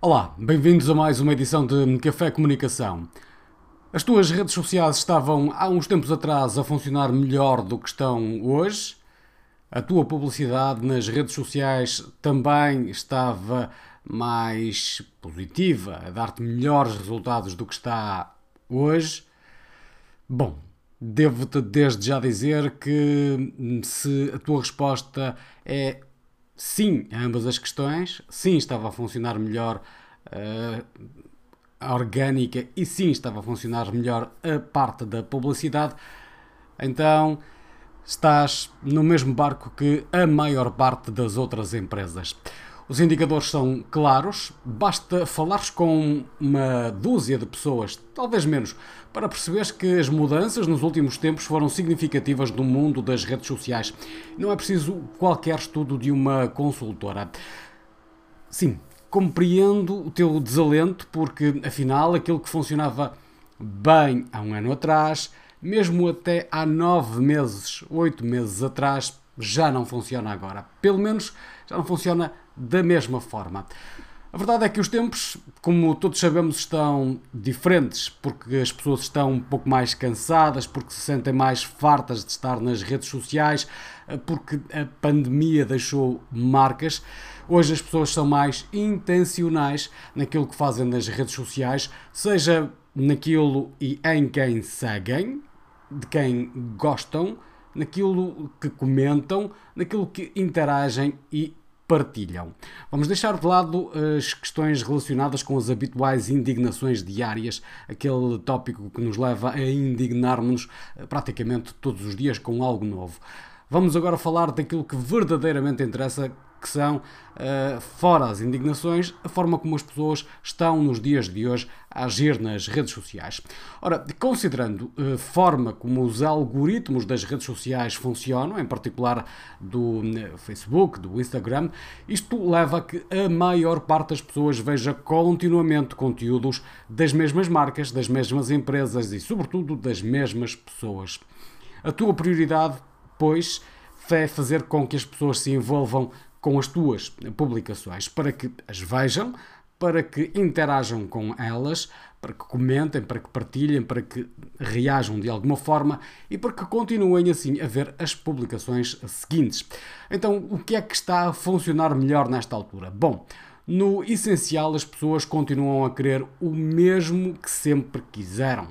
Olá, bem-vindos a mais uma edição de Café Comunicação. As tuas redes sociais estavam há uns tempos atrás a funcionar melhor do que estão hoje. A tua publicidade nas redes sociais também estava mais positiva, a dar-te melhores resultados do que está hoje. Bom, devo-te desde já dizer que se a tua resposta é sim a ambas as questões, sim estava a funcionar melhor uh, a orgânica e sim estava a funcionar melhor a parte da publicidade, então estás no mesmo barco que a maior parte das outras empresas. Os indicadores são claros, basta falares com uma dúzia de pessoas, talvez menos, para perceberes que as mudanças nos últimos tempos foram significativas no mundo das redes sociais. Não é preciso qualquer estudo de uma consultora. Sim, compreendo o teu desalento, porque afinal aquilo que funcionava bem há um ano atrás, mesmo até há nove meses, oito meses atrás, já não funciona agora. Pelo menos já não funciona da mesma forma. A verdade é que os tempos, como todos sabemos, estão diferentes, porque as pessoas estão um pouco mais cansadas, porque se sentem mais fartas de estar nas redes sociais, porque a pandemia deixou marcas. Hoje as pessoas são mais intencionais naquilo que fazem nas redes sociais, seja naquilo e em quem seguem, de quem gostam, naquilo que comentam, naquilo que interagem e partilham. Vamos deixar de lado as questões relacionadas com as habituais indignações diárias, aquele tópico que nos leva a indignar-nos eh, praticamente todos os dias com algo novo. Vamos agora falar daquilo que verdadeiramente interessa, que são, uh, fora as indignações, a forma como as pessoas estão nos dias de hoje a agir nas redes sociais. Ora, considerando a uh, forma como os algoritmos das redes sociais funcionam, em particular do uh, Facebook, do Instagram, isto leva a que a maior parte das pessoas veja continuamente conteúdos das mesmas marcas, das mesmas empresas e, sobretudo, das mesmas pessoas. A tua prioridade, pois, é fazer com que as pessoas se envolvam com as tuas publicações para que as vejam, para que interajam com elas, para que comentem, para que partilhem, para que reajam de alguma forma e para que continuem assim a ver as publicações seguintes. Então, o que é que está a funcionar melhor nesta altura? Bom, no essencial, as pessoas continuam a querer o mesmo que sempre quiseram.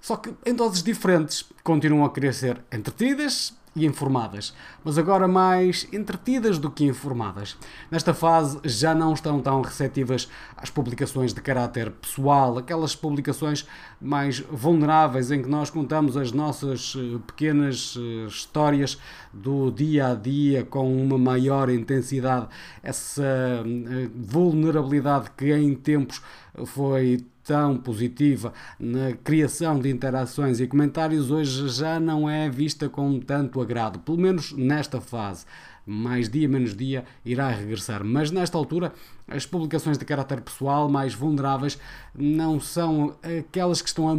Só que em doses diferentes. Continuam a querer ser entretidas, e informadas, mas agora mais entretidas do que informadas. Nesta fase já não estão tão receptivas às publicações de caráter pessoal, aquelas publicações mais vulneráveis em que nós contamos as nossas eh, pequenas eh, histórias do dia a dia com uma maior intensidade, essa eh, vulnerabilidade que em tempos foi tão positiva na criação de interações e comentários hoje já não é vista com tanto agrado, pelo menos nesta fase. Mais dia menos dia irá regressar, mas nesta altura as publicações de caráter pessoal mais vulneráveis não são aquelas que estão a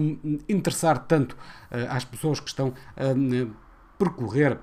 interessar tanto eh, às pessoas que estão a eh, percorrer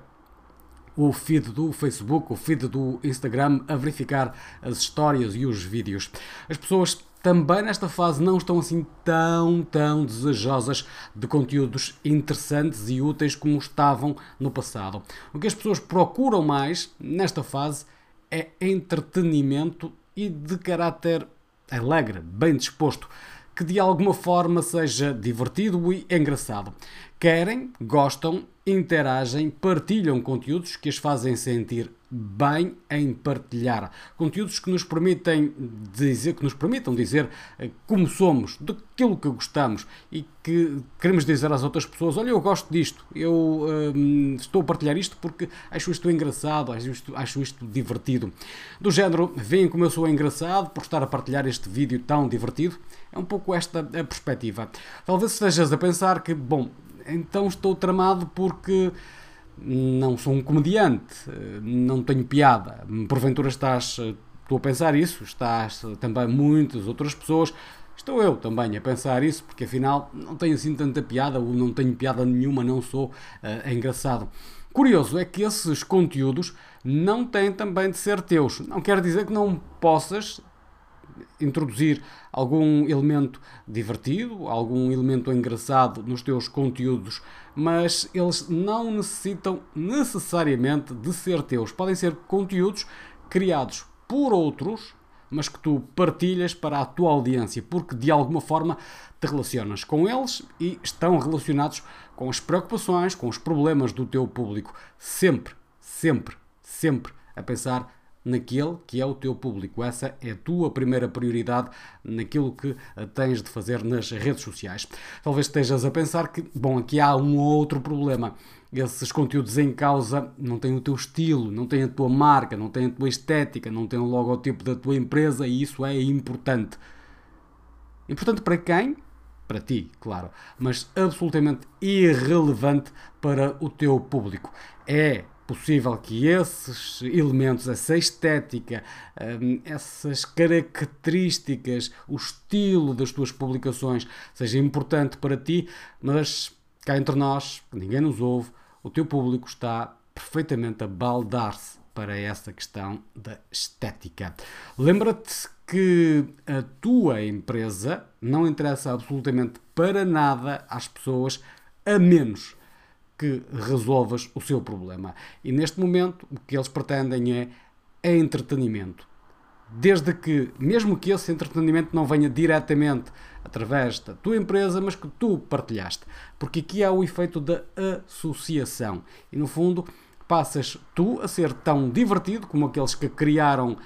o feed do Facebook, o feed do Instagram, a verificar as histórias e os vídeos. As pessoas também nesta fase não estão assim tão, tão desejosas de conteúdos interessantes e úteis como estavam no passado. O que as pessoas procuram mais nesta fase é entretenimento e de caráter alegre, bem disposto, que de alguma forma seja divertido e engraçado. Querem, gostam, interagem, partilham conteúdos que as fazem sentir bem em partilhar. Conteúdos que nos permitem dizer, que nos permitam dizer eh, como somos, daquilo que gostamos e que queremos dizer às outras pessoas, olha, eu gosto disto, eu hum, estou a partilhar isto porque acho isto engraçado, acho isto, acho isto divertido. Do género, veem como eu sou engraçado por estar a partilhar este vídeo tão divertido. É um pouco esta a perspectiva. Talvez estejas a pensar que, bom, então estou tramado porque não sou um comediante, não tenho piada. Porventura estás tu a pensar isso, estás também muitas outras pessoas. Estou eu também a pensar isso, porque afinal não tenho assim tanta piada, ou não tenho piada nenhuma, não sou uh, engraçado. Curioso é que esses conteúdos não têm também de ser teus. Não quer dizer que não possas introduzir algum elemento divertido, algum elemento engraçado nos teus conteúdos, mas eles não necessitam necessariamente de ser teus. Podem ser conteúdos criados por outros, mas que tu partilhas para a tua audiência, porque de alguma forma te relacionas com eles e estão relacionados com as preocupações, com os problemas do teu público. Sempre, sempre, sempre a pensar naquele que é o teu público. Essa é a tua primeira prioridade naquilo que tens de fazer nas redes sociais. Talvez estejas a pensar que, bom, aqui há um outro problema. Esses conteúdos em causa não têm o teu estilo, não têm a tua marca, não têm a tua estética, não têm o logotipo da tua empresa e isso é importante. Importante para quem? Para ti, claro, mas absolutamente irrelevante para o teu público. É possível que esses elementos, essa estética, hum, essas características, o estilo das tuas publicações seja importante para ti, mas cá entre nós, ninguém nos ouve, o teu público está perfeitamente a baldar-se para essa questão da estética. Lembra-te que a tua empresa não interessa absolutamente para nada às pessoas, a menos que resolvas o seu problema. E neste momento o que eles pretendem é, entretenimento. Desde que, mesmo que esse entretenimento não venha diretamente através da tua empresa, mas que tu partilhaste. Porque aqui há o efeito da associação. E no fundo, passas tu a ser tão divertido como aqueles que criaram uh,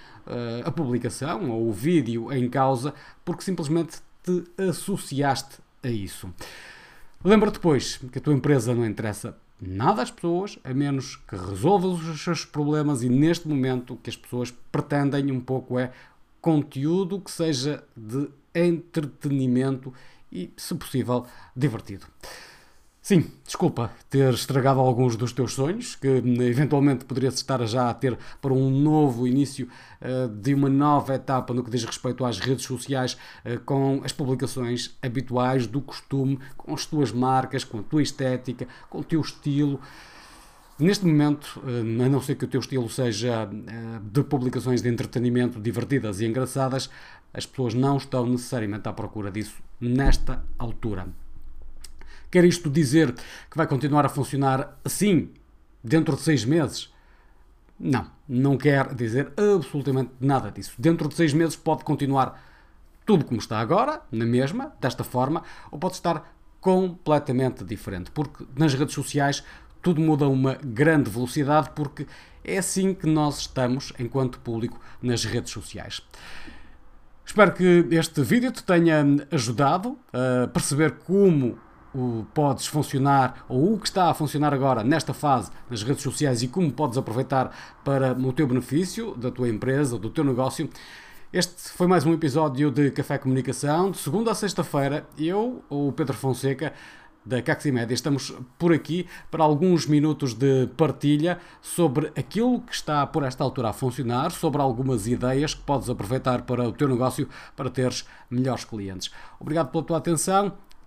a publicação ou o vídeo em causa, porque simplesmente te associaste a isso. Lembra depois que a tua empresa não interessa nada às pessoas, a menos que resolvas os seus problemas e neste momento o que as pessoas pretendem um pouco é conteúdo que seja de entretenimento e, se possível, divertido. Sim, desculpa ter estragado alguns dos teus sonhos, que eventualmente poderias estar já a ter para um novo início uh, de uma nova etapa no que diz respeito às redes sociais, uh, com as publicações habituais do costume, com as tuas marcas, com a tua estética, com o teu estilo. Neste momento, uh, a não ser que o teu estilo seja de publicações de entretenimento divertidas e engraçadas, as pessoas não estão necessariamente à procura disso nesta altura. Quer isto dizer que vai continuar a funcionar assim dentro de seis meses? Não, não quer dizer absolutamente nada disso. Dentro de seis meses pode continuar tudo como está agora, na mesma, desta forma, ou pode estar completamente diferente, porque nas redes sociais tudo muda a uma grande velocidade, porque é assim que nós estamos enquanto público nas redes sociais. Espero que este vídeo te tenha ajudado a perceber como o podes funcionar ou o que está a funcionar agora nesta fase nas redes sociais e como podes aproveitar para o teu benefício, da tua empresa, do teu negócio. Este foi mais um episódio de Café Comunicação, de segunda a sexta-feira. Eu, o Pedro Fonseca, da Caximédia, estamos por aqui para alguns minutos de partilha sobre aquilo que está por esta altura a funcionar, sobre algumas ideias que podes aproveitar para o teu negócio para teres melhores clientes. Obrigado pela tua atenção